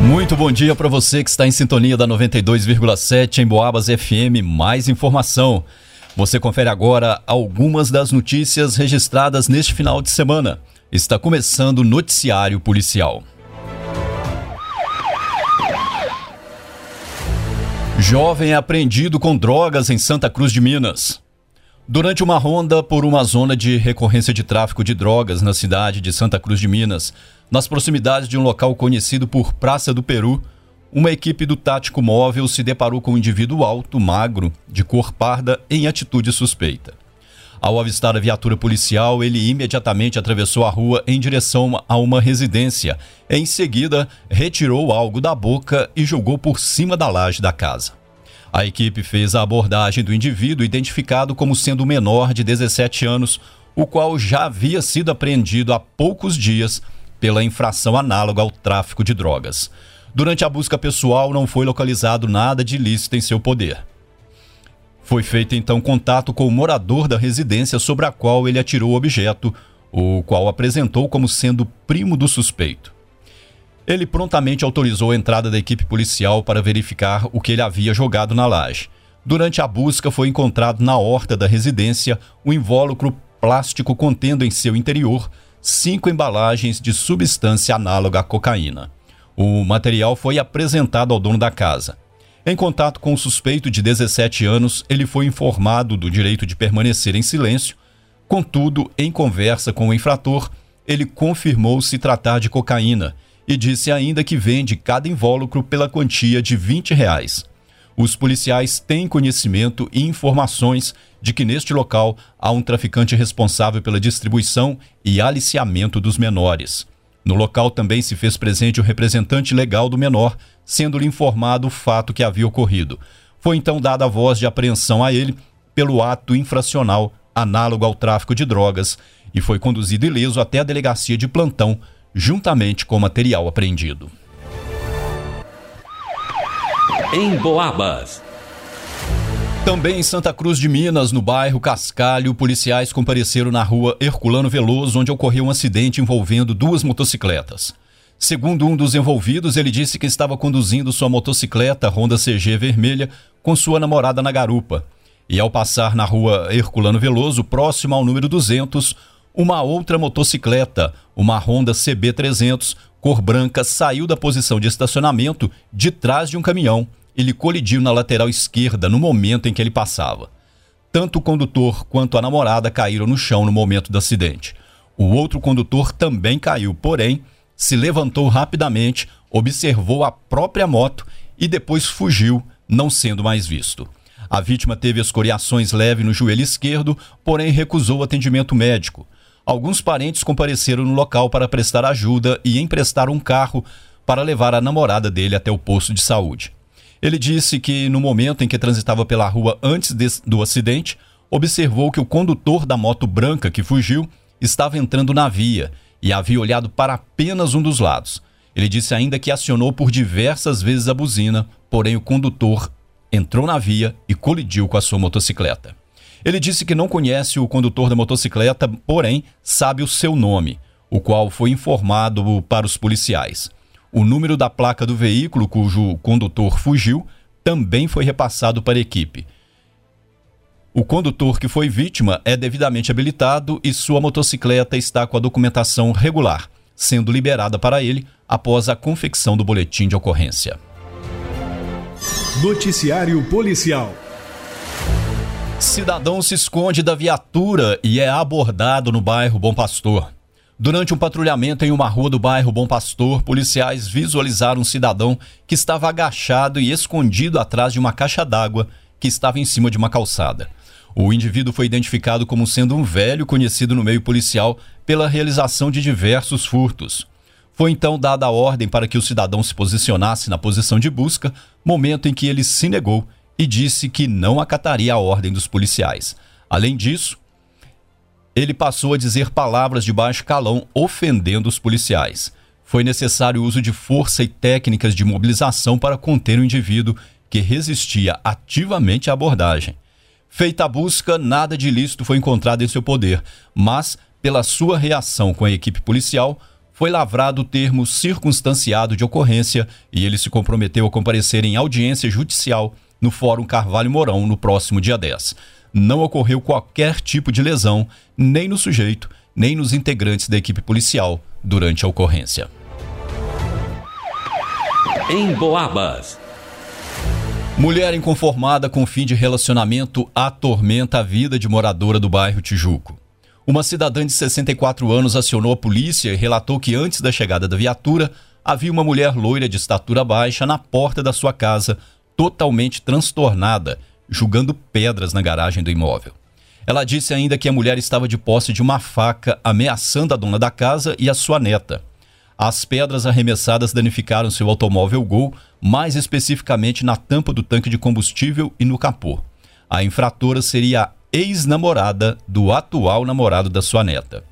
Muito bom dia para você que está em sintonia da 92,7 em Boabas FM. Mais informação. Você confere agora algumas das notícias registradas neste final de semana. Está começando o Noticiário Policial. Jovem apreendido com drogas em Santa Cruz de Minas. Durante uma ronda por uma zona de recorrência de tráfico de drogas na cidade de Santa Cruz de Minas, nas proximidades de um local conhecido por Praça do Peru, uma equipe do tático móvel se deparou com um indivíduo alto, magro, de cor parda, em atitude suspeita. Ao avistar a viatura policial, ele imediatamente atravessou a rua em direção a uma residência. Em seguida, retirou algo da boca e jogou por cima da laje da casa. A equipe fez a abordagem do indivíduo identificado como sendo menor de 17 anos, o qual já havia sido apreendido há poucos dias pela infração análoga ao tráfico de drogas. Durante a busca pessoal, não foi localizado nada de ilícito em seu poder. Foi feito então contato com o morador da residência sobre a qual ele atirou o objeto, o qual apresentou como sendo primo do suspeito. Ele prontamente autorizou a entrada da equipe policial para verificar o que ele havia jogado na laje. Durante a busca, foi encontrado na horta da residência um invólucro plástico contendo em seu interior cinco embalagens de substância análoga à cocaína. O material foi apresentado ao dono da casa. Em contato com o suspeito de 17 anos, ele foi informado do direito de permanecer em silêncio. Contudo, em conversa com o infrator, ele confirmou se tratar de cocaína e disse ainda que vende cada invólucro pela quantia de 20 reais. Os policiais têm conhecimento e informações de que neste local há um traficante responsável pela distribuição e aliciamento dos menores. No local também se fez presente o representante legal do menor, sendo-lhe informado o fato que havia ocorrido. Foi então dada a voz de apreensão a ele pelo ato infracional análogo ao tráfico de drogas e foi conduzido ileso até a delegacia de plantão juntamente com material apreendido. Em Boabas. Também em Santa Cruz de Minas, no bairro Cascalho, policiais compareceram na rua Herculano Veloso, onde ocorreu um acidente envolvendo duas motocicletas. Segundo um dos envolvidos, ele disse que estava conduzindo sua motocicleta Honda CG vermelha com sua namorada na garupa. E ao passar na rua Herculano Veloso, próximo ao número 200, uma outra motocicleta, uma Honda CB300, cor branca, saiu da posição de estacionamento de trás de um caminhão. Ele colidiu na lateral esquerda no momento em que ele passava. Tanto o condutor quanto a namorada caíram no chão no momento do acidente. O outro condutor também caiu, porém, se levantou rapidamente, observou a própria moto e depois fugiu, não sendo mais visto. A vítima teve escoriações leves no joelho esquerdo, porém recusou atendimento médico. Alguns parentes compareceram no local para prestar ajuda e emprestar um carro para levar a namorada dele até o posto de saúde. Ele disse que, no momento em que transitava pela rua antes do acidente, observou que o condutor da moto branca que fugiu estava entrando na via e havia olhado para apenas um dos lados. Ele disse ainda que acionou por diversas vezes a buzina, porém o condutor entrou na via e colidiu com a sua motocicleta. Ele disse que não conhece o condutor da motocicleta, porém sabe o seu nome, o qual foi informado para os policiais. O número da placa do veículo cujo condutor fugiu também foi repassado para a equipe. O condutor que foi vítima é devidamente habilitado e sua motocicleta está com a documentação regular, sendo liberada para ele após a confecção do boletim de ocorrência. Noticiário Policial Cidadão se esconde da viatura e é abordado no bairro Bom Pastor. Durante um patrulhamento em uma rua do bairro Bom Pastor, policiais visualizaram um cidadão que estava agachado e escondido atrás de uma caixa d'água que estava em cima de uma calçada. O indivíduo foi identificado como sendo um velho conhecido no meio policial pela realização de diversos furtos. Foi então dada a ordem para que o cidadão se posicionasse na posição de busca, momento em que ele se negou e disse que não acataria a ordem dos policiais. Além disso, ele passou a dizer palavras de baixo calão ofendendo os policiais. Foi necessário o uso de força e técnicas de mobilização para conter o indivíduo que resistia ativamente à abordagem. Feita a busca, nada de ilícito foi encontrado em seu poder, mas, pela sua reação com a equipe policial, foi lavrado o termo circunstanciado de ocorrência e ele se comprometeu a comparecer em audiência judicial no Fórum Carvalho Mourão no próximo dia 10. Não ocorreu qualquer tipo de lesão, nem no sujeito, nem nos integrantes da equipe policial durante a ocorrência. Em Boabas. Mulher inconformada com fim de relacionamento atormenta a vida de moradora do bairro Tijuco. Uma cidadã de 64 anos acionou a polícia e relatou que antes da chegada da viatura havia uma mulher loira de estatura baixa na porta da sua casa, totalmente transtornada, jogando pedras na garagem do imóvel. Ela disse ainda que a mulher estava de posse de uma faca, ameaçando a dona da casa e a sua neta. As pedras arremessadas danificaram seu automóvel Gol, mais especificamente na tampa do tanque de combustível e no capô. A infratora seria a ex-namorada do atual namorado da sua neta.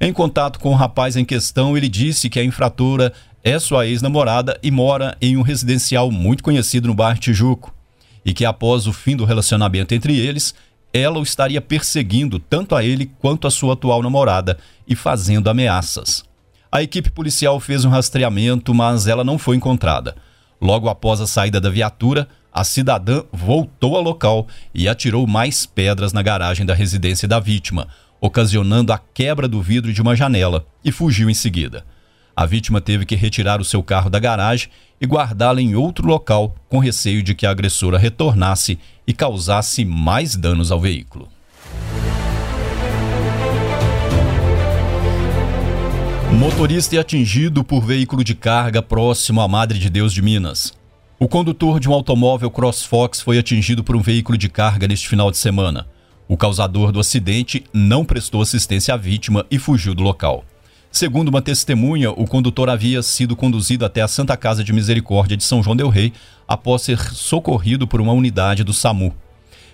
Em contato com o rapaz em questão, ele disse que a infratora é sua ex-namorada e mora em um residencial muito conhecido no bairro Tijuco. E que após o fim do relacionamento entre eles, ela o estaria perseguindo tanto a ele quanto a sua atual namorada e fazendo ameaças. A equipe policial fez um rastreamento, mas ela não foi encontrada. Logo após a saída da viatura, a cidadã voltou ao local e atirou mais pedras na garagem da residência da vítima, ocasionando a quebra do vidro de uma janela, e fugiu em seguida. A vítima teve que retirar o seu carro da garagem e guardá-lo em outro local, com receio de que a agressora retornasse e causasse mais danos ao veículo. Motorista é atingido por veículo de carga próximo à Madre de Deus de Minas. O condutor de um automóvel CrossFox foi atingido por um veículo de carga neste final de semana. O causador do acidente não prestou assistência à vítima e fugiu do local. Segundo uma testemunha, o condutor havia sido conduzido até a Santa Casa de Misericórdia de São João del Rei após ser socorrido por uma unidade do SAMU.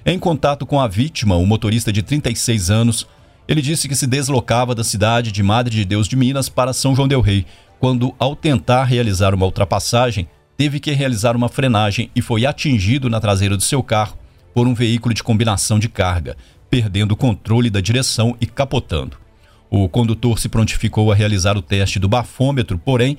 Em contato com a vítima, o motorista de 36 anos, ele disse que se deslocava da cidade de Madre de Deus de Minas para São João del Rei, quando, ao tentar realizar uma ultrapassagem, teve que realizar uma frenagem e foi atingido na traseira do seu carro por um veículo de combinação de carga, perdendo o controle da direção e capotando. O condutor se prontificou a realizar o teste do bafômetro, porém,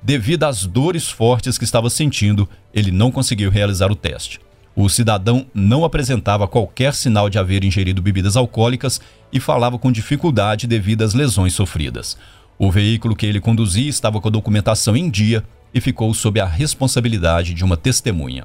devido às dores fortes que estava sentindo, ele não conseguiu realizar o teste. O cidadão não apresentava qualquer sinal de haver ingerido bebidas alcoólicas e falava com dificuldade devido às lesões sofridas. O veículo que ele conduzia estava com a documentação em dia e ficou sob a responsabilidade de uma testemunha.